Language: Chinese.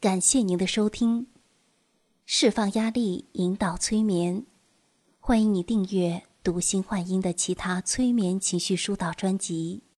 感谢您的收听，释放压力，引导催眠。欢迎你订阅“读心幻音”的其他催眠情绪疏导专辑。